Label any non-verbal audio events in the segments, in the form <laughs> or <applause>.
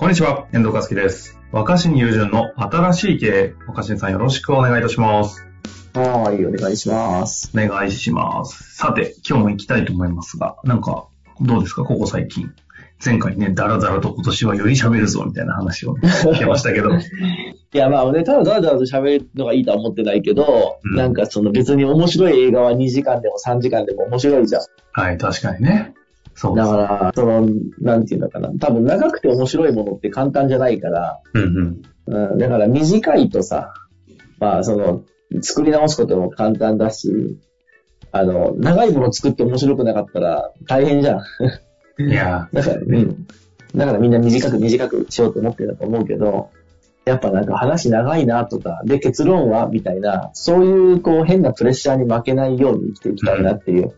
こんにちは、遠藤和樹です。若新友人の新しい経営、若新さんよろしくお願いいたします。はい、お願いします。お願いします。さて、今日も行きたいと思いますが、なんか、どうですか、ここ最近。前回ね、だらだらと今年はより喋るぞ、みたいな話を、ね、<laughs> 聞けましたけど。いや、まあね、ただただだらと喋るのがいいとは思ってないけど、うんなんかその別に面白い映画は2時間でも3時間でも面白いじゃん。はい、確かにね。そう。だから、その、なんていうのかな。多分長くて面白いものって簡単じゃないから、うんうん。うん、だから短いとさ、まあその、作り直すことも簡単だし、あの、長いもの作って面白くなかったら大変じゃん。いや <laughs> だから、うん。だからみんな短く短くしようと思ってるんだと思うけど、やっぱなんか話長いなとか、で結論はみたいな、そういうこう変なプレッシャーに負けないように生きていきたいなっていう、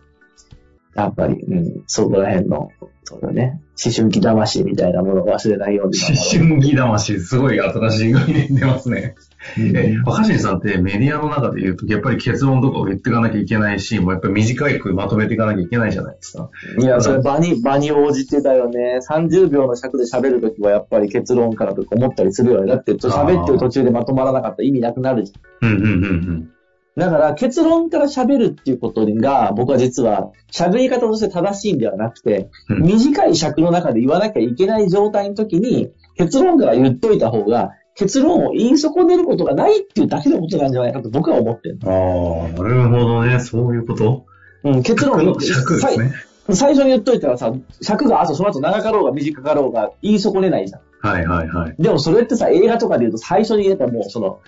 やっぱり、うん、そこら辺の、そうだね、思春期魂みたいなものを忘れないように。思春期魂、すごい新しい概念出ますね。え、若新さんってメディアの中で言うと、やっぱり結論とかを言っていかなきゃいけないし、もうやっぱり短くまとめていかなきゃいけないじゃないですか。いや、それ場に、場に応じてだよね。30秒の尺で喋るときはやっぱり結論からとか思ったりするよね。だって喋ってる途中でまとまらなかったら意味なくなるじゃん。うんうんうんうん。だから結論から喋るっていうことが僕は実は喋り方として正しいんではなくて、うん短い尺の中で言わなきゃいけない状態の時に結論から言っといた方が結論を言い損ねることがないっていうだけのことなんじゃないかと僕は思ってる。ああ、なるほどね。そういうこと？うん、結論の尺ですね。最初に言っといたらさ、尺があとその後長かろうが短かろうが言い損ねないじゃん。はいはいはい。でもそれってさ、映画とかで言うと最初に言えたらもうその、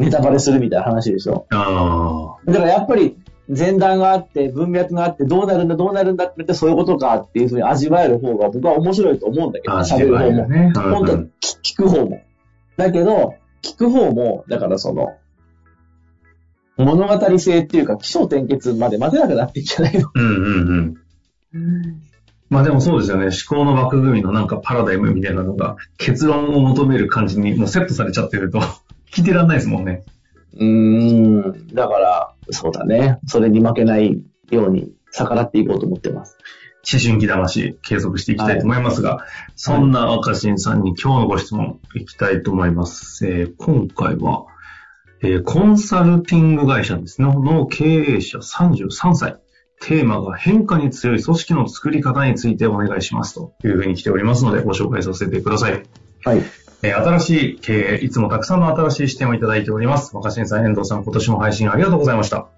ネタバレするみたいな話でしょ。あだからやっぱり前段があって、文脈があって、どうなるんだ、どうなるんだって言って、そういうことかっていうふうに味わえる方が僕は面白いと思うんだけど、あ、喋る方も。ね。本当は聞聞く方も。だけど、聞く方も、だからその、物語性っていうか、気象転結まで待てなくなっていっちゃないの。うんうんうん。まあでもそうですよね。思考の枠組みのなんかパラダイムみたいなのが結論を求める感じにもうセットされちゃってると聞いてらんないですもんね。うーん。だから、そうだね。それに負けないように逆らっていこうと思ってます。思春期魂継続していきたいと思いますが、そんな若新さんに今日のご質問いきたいと思います。えー今回は、えーコンサルティング会社ですね、の経営者33歳。テーマが変化に強い組織の作り方についてお願いしますというふうに来ておりますのでご紹介させてください。はい。え新しい経営、いつもたくさんの新しい視点をいただいております。若新さん、遠藤さん、今年も配信ありがとうございました。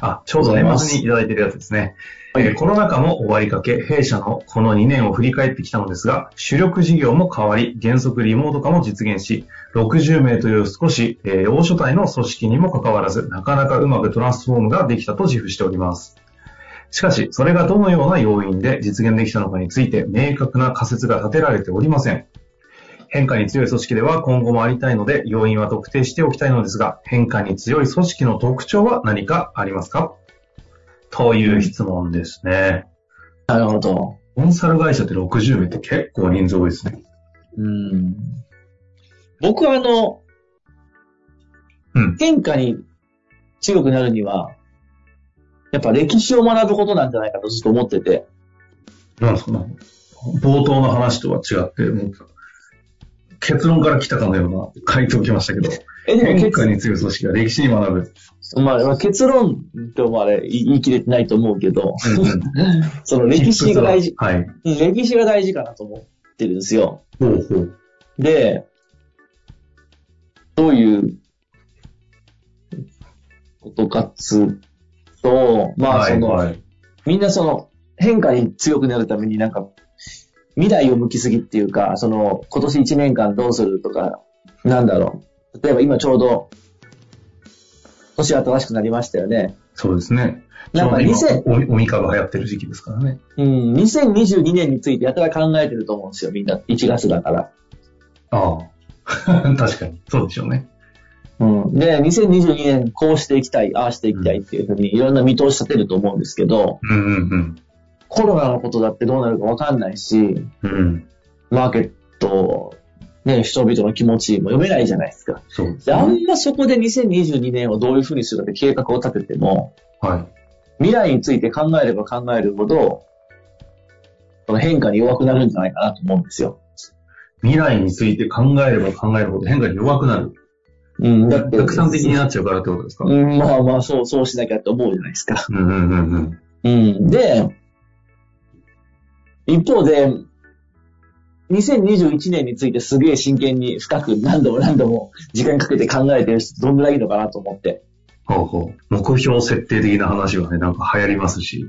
あ、ちょうど年末にいただいているやつですね。はいえーコロナ禍も終わりかけ、弊社のこの2年を振り返ってきたのですが、主力事業も変わり、原則リモート化も実現し、60名という少し、えー大所帯の組織にもかかわらず、なかなかうまくトランスフォームができたと自負しております。しかし、それがどのような要因で実現できたのかについて、明確な仮説が立てられておりません。変化に強い組織では今後もありたいので、要因は特定しておきたいのですが、変化に強い組織の特徴は何かありますか？という質問ですね。なるほど。コンサル会社って60名って結構人数多いですね。うん。僕はあの、うん変化に強くなるには、やっぱ歴史を学ぶことなんじゃないかとずっと思ってて。なんですか？ね。冒頭の話とは違って、もう結論から来たかのような回答来ましたけど、え、でも変結化に強い組織が歴史に学ぶ。まあ、まあ結論ともあれ言い切れてないと思うけど、<laughs> その歴史が大事、はい。うん歴史が大事かなと思ってるんですよ。ほうほう。で、どういうことかっつうと、まあその、はいはい。みんなその変化に強くなるためになんか未来を向きすぎっていうか、その今年1年間どうするとか、なんだろう。例えば今ちょうど年新しくなりましたよね。そうですね。なんかちょうど2000今おおみかが流行ってる時期ですからね。うん、2022年についてやたら考えてると思うんですよ、みんな。1月だから。ああ。<laughs> 確かに。そうでしょうね。うん。で、2022年こうしていきたい、ああしていきたいっていうふうにいろんな見通し立てると思うんですけど、うんうんコロナのことだってどうなるかわかんないし、うん。うん。マーケット、ね、人々の気持ちも読めないじゃないですか。そうですで、あね。んまそこで2022年をどういうふうにするかって計画を立てても、はい。未来について考えれば考えるほど、その変化に弱くなるんじゃないかなと思うんですよ。未来について考えれば考えるほど変化に弱くなる。うん、だって。たくさん的になっちゃうからってことですか？うん、まあまあ、そう、そうしなきゃって思うじゃないですか。うんうんうんうん。うん。で、一方で、2021年についてすげえ真剣に深く何度も何度も時間かけて考えてる人どんぐらいいるのかなと思って。ほうほう。目標設定的な話はね、なんか流行りますし、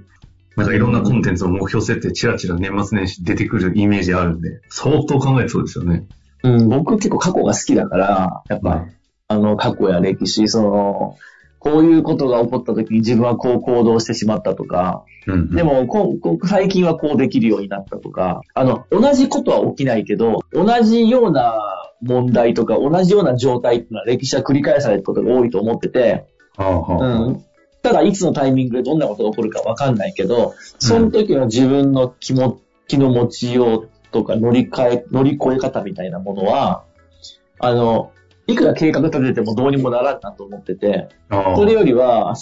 なんかいろんなコンテンツの目標設定チラチラ年末年始出てくるイメージあるんで、相当考えてそうですよね。うん、僕結構過去が好きだから、やっぱ、あの、過去や歴史、その、こういうことが起こった時に自分はこう行動してしまったとか、うんうん、でもこんこ最近はこうできるようになったとか、あの、同じことは起きないけど、同じような問題とか、同じような状態っていうのは歴史は繰り返されることが多いと思ってて、はあはあ。うん。ただ、いつのタイミングでどんなことが起こるかわかんないけど、その時の自分の気も、気の持ちようとか乗り換え、乗り越え方みたいなものは、あの、いくら計画立ててもどうにもならんなと思ってて、それよりは、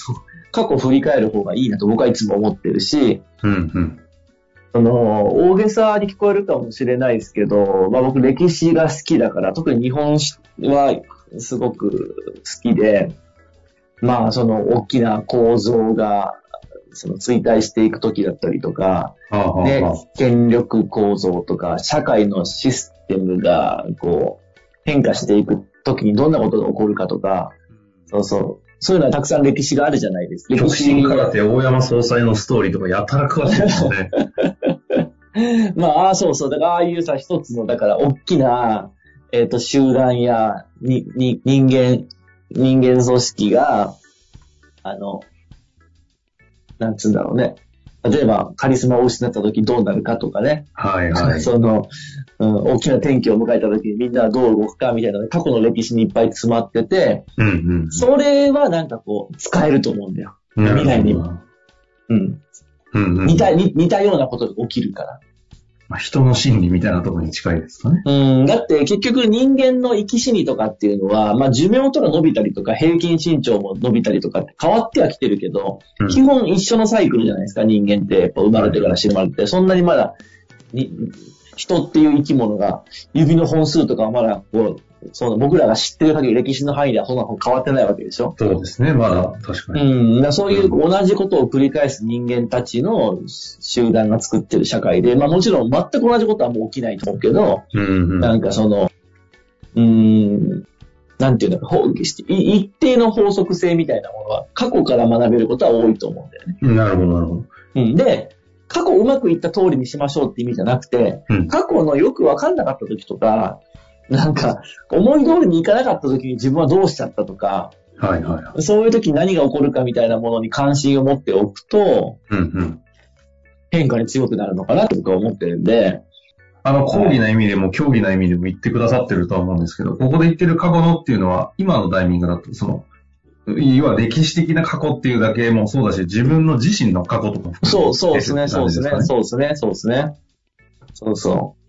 過去を振り返る方がいいなと僕はいつも思ってるし、うんうん。その、大げさに聞こえるかもしれないですけど、まあ僕歴史が好きだから、特に日本史はすごく好きで、まあその大きな構造が、その衰退していく時だったりとか、ではあ、権力構造とか、社会のシステムが、こう、変化していく時にどんなことが起こるかとか、そうそう。そういうのはたくさん歴史があるじゃないですか。極真空手大山総裁のストーリーとかやたら詳しいですよね。<laughs> まあ、ああそうそう。だから、ああいうさ、一つの、だから、大きな、えっ、と、集団や、に、に、人間、人間組織が、あの、なんつうんだろうね。例えば、カリスマを失った時どうなるかとかね。はいはい。<laughs> その、うん、大きな転機を迎えた時にみんなはどう動くかみたいな過去の歴史にいっぱい詰まってて、うんうん。それはなんかこう、使えると思うんだよ。うん未来には。うん。うんうん。似た、似似たようなことが起きるから。まあ、人の心理みたいなところに近いですかね。うん、だって結局人間の生き死にとかっていうのは、まあ寿命とか伸びたりとか平均身長も伸びたりとかって変わってはきてるけど、うん基本一緒のサイクルじゃないですか、人間って。やっぱ生まれてから死ぬまでって。そんなにまだ、に人っていう生き物が、指の本数とかはまだ、こう、その僕らが知ってる限り歴史の範囲ではそんな変わってないわけでしょ？そうですね、まだ確かうに。ん、だからそういう同じことを繰り返す人間たちの集団が作ってる社会で、まあもちろん全く同じことはもう起きないと思うけど、うんうん。なんかその、うーん、なんていうの一定の法則性みたいなものは過去から学べることは多いと思うんだよね。なるほど、なるほど。うん、で、過去うまくいった通りにしましょうって意味じゃなくて、うん過去のよくわかんなかった時とか、なんか、思い通りにいかなかった時に自分はどうしちゃったとか、はいはいはい。そういう時に何が起こるかみたいなものに関心を持っておくと、うんうん。変化に強くなるのかなって僕は思ってるんで、あの、講義な意味でも、競技な意味でも言ってくださってるとは思うんですけど、ここで言ってる過去のっていうのは、今のタイミングだと、その、いわゆる歴史的な過去っていうだけもそうだし、自分の自身の過去とかも含めてそう、そうですね、そうですね、そうですね、そうですね。そうそう。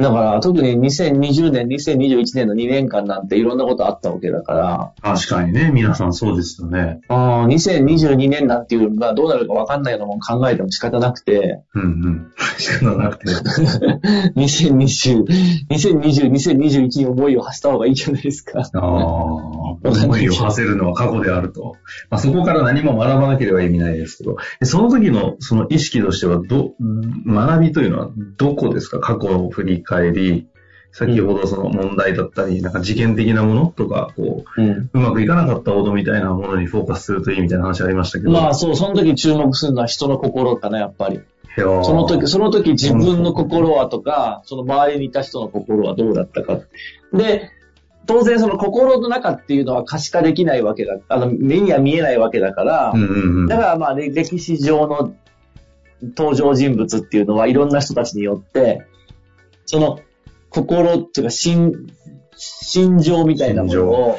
だから、特に2020年、2021年の2年間なんていろんなことあったわけだから、確かにね、皆さんそうですよね。あー2022年なんていうのがどうなるかわかんないのも考えても仕方なくて、うんうん。仕方なくて。<laughs> 2020、2020、2021に思いを馳せた方がいいじゃないですか。ああ、思いを馳せるのは過去であると。まあ、そこから何も学ばなければ意味ないですけど、でその時のその意識としては、ど、学びというのはどこですか？過去を振り返り、先ほどその問題だったり、なんか事件的なものとか、こうん。う、うまくいかなかったことみたいなものにフォーカスするといいみたいな話ありましたけど。まあそう、その時注目するのは人の心かな、やっぱり。その時、その時自分の心はとか、その周りにいた人の心はどうだったか。で、当然その心の中っていうのは可視化できないわけだ。あの、目には見えないわけだから、うんうんうん。だからまあ、れ歴史上の登場人物っていうのはいろんな人たちによって、その、心っていうか、心、心情みたいなものを、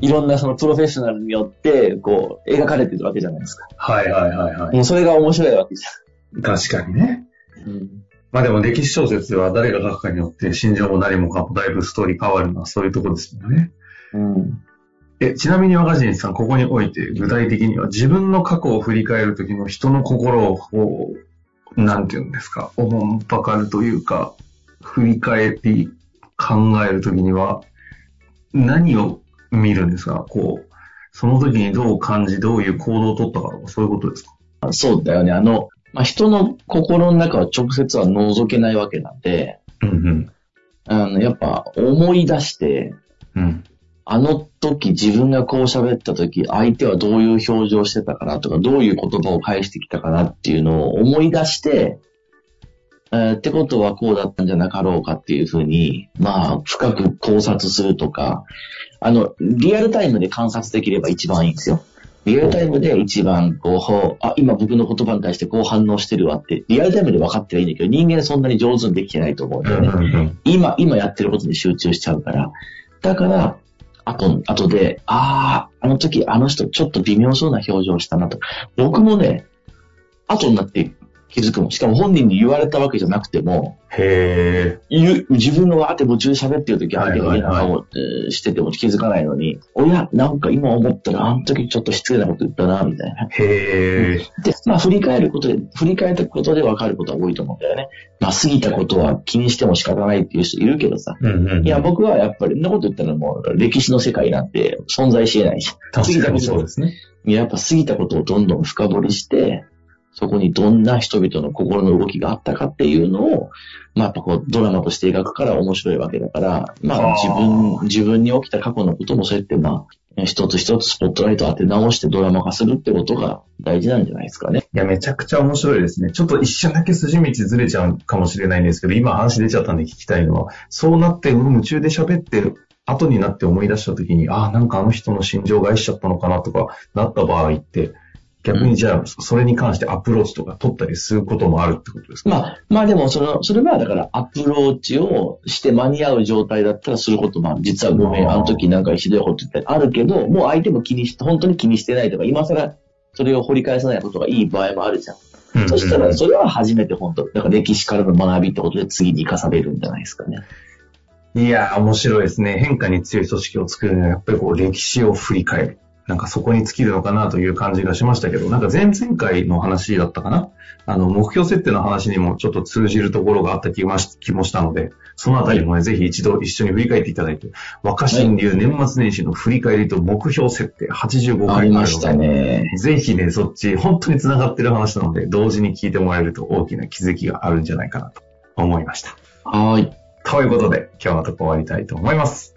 いろんなそのプロフェッショナルによって、こう、描かれてるわけじゃないですか。はいはいはいはい。もうそれが面白いわけじ確かにね。ゃん。うん。まあでも歴史小説では誰が書くかによって心情も何もかもだいぶストーリー変わるのはそういうところですよね。うん。え、ちなみに若新さん、ここにおいて具体的には自分の過去を振り返るときの人の心をこう、なんていうんですか、おもんぱかるというか、振り返り考えるときには何を見るんですか？こう、その時にどう感じ、どういう行動を取ったかとか、そういうことですか？そうだよね。あの、まあ、人の心の中は直接は覗けないわけなんで、うんあの、やっぱ思い出して、うん。うん。あの時自分がこう喋った時、相手はどういう表情してたかなとか、どういう言葉を返してきたかなっていうのを思い出して、えーってことはこうだったんじゃなかろうかっていうふうに、まあ、深く考察するとか、あの、リアルタイムで観察できれば一番いいんですよ。リアルタイムで一番こう、あ、今僕の言葉に対してこう反応してるわって、リアルタイムで分かってはいいんだけど、人間そんなに上手にできてないと思うんだよね。うん今、今やってることに集中しちゃうから。だから、あと、あとで、ああ、あの時あの人ちょっと微妙そうな表情したなと。僕もね、後になって気づくもん。しかも本人に言われたわけじゃなくても、へえ。自分がわーって夢中で喋ってる時相手が嫌な顔してても気づかないのに、おや、なんか今思ったらあの時ちょっと失礼なこと言ったな、みたいな。へえ。で、まあ振り返ることで、振り返ったことで分かることは多いと思うんだよね。まあ過ぎたことは気にしても仕方ないっていう人いるけどさ。うんうん。いや、僕はやっぱり、そんなこと言ったらもう歴史の世界なんて存在し得ないし。確かにそうですね。やっぱ過ぎたことをどんどん深掘りして、そこにどんな人々の心の動きがあったかっていうのを、まあやっぱこうドラマとして描くから面白いわけだから、まあ自分、自分に起きた過去のこともそうやってまあ、一つ一つスポットライト当て直してドラマ化するってことが大事なんじゃないですかね。いや、めちゃくちゃ面白いですね。ちょっと一瞬だけ筋道ずれちゃうかもしれないんですけど、今話出ちゃったんで聞きたいのは、そうなって、うん夢中で喋ってる後になって思い出した時に、ああ、なんかあの人の心情が愛しちゃったのかなとか、なった場合って、逆にじゃあ、それに関してアプローチとか取ったりすることもあるってことですか？まあ、まあでもその、それはだからアプローチをして間に合う状態だったらすることも、実はごめん、あの時なんかひどいこと言ったりあるけど、もう相手も気にして、本当に気にしてないとか、今更それを掘り返さないことがいい場合もあるじゃん。うんうんそしたら、それは初めて本当、だから歴史からの学びってことで次に生かされるんじゃないですかね。いやー、面白いですね。変化に強い組織を作るには、やっぱりこう、歴史を振り返る。なんかそこに尽きるのかなという感じがしましたけど、なんか前々回の話だったかな？あの、目標設定の話にもちょっと通じるところがあった気がし気もしたので、そのあたりもね、ぜひ一度一緒に振り返っていただいて、若新流年末年始の振り返りと目標設定85あ回ありましたで、ね。ぜひね、そっち、本当に繋がってる話なので、同時に聞いてもらえると大きな気づきがあるんじゃないかなと思いました。はーい。ということで、今日のとこ終わりたいと思います。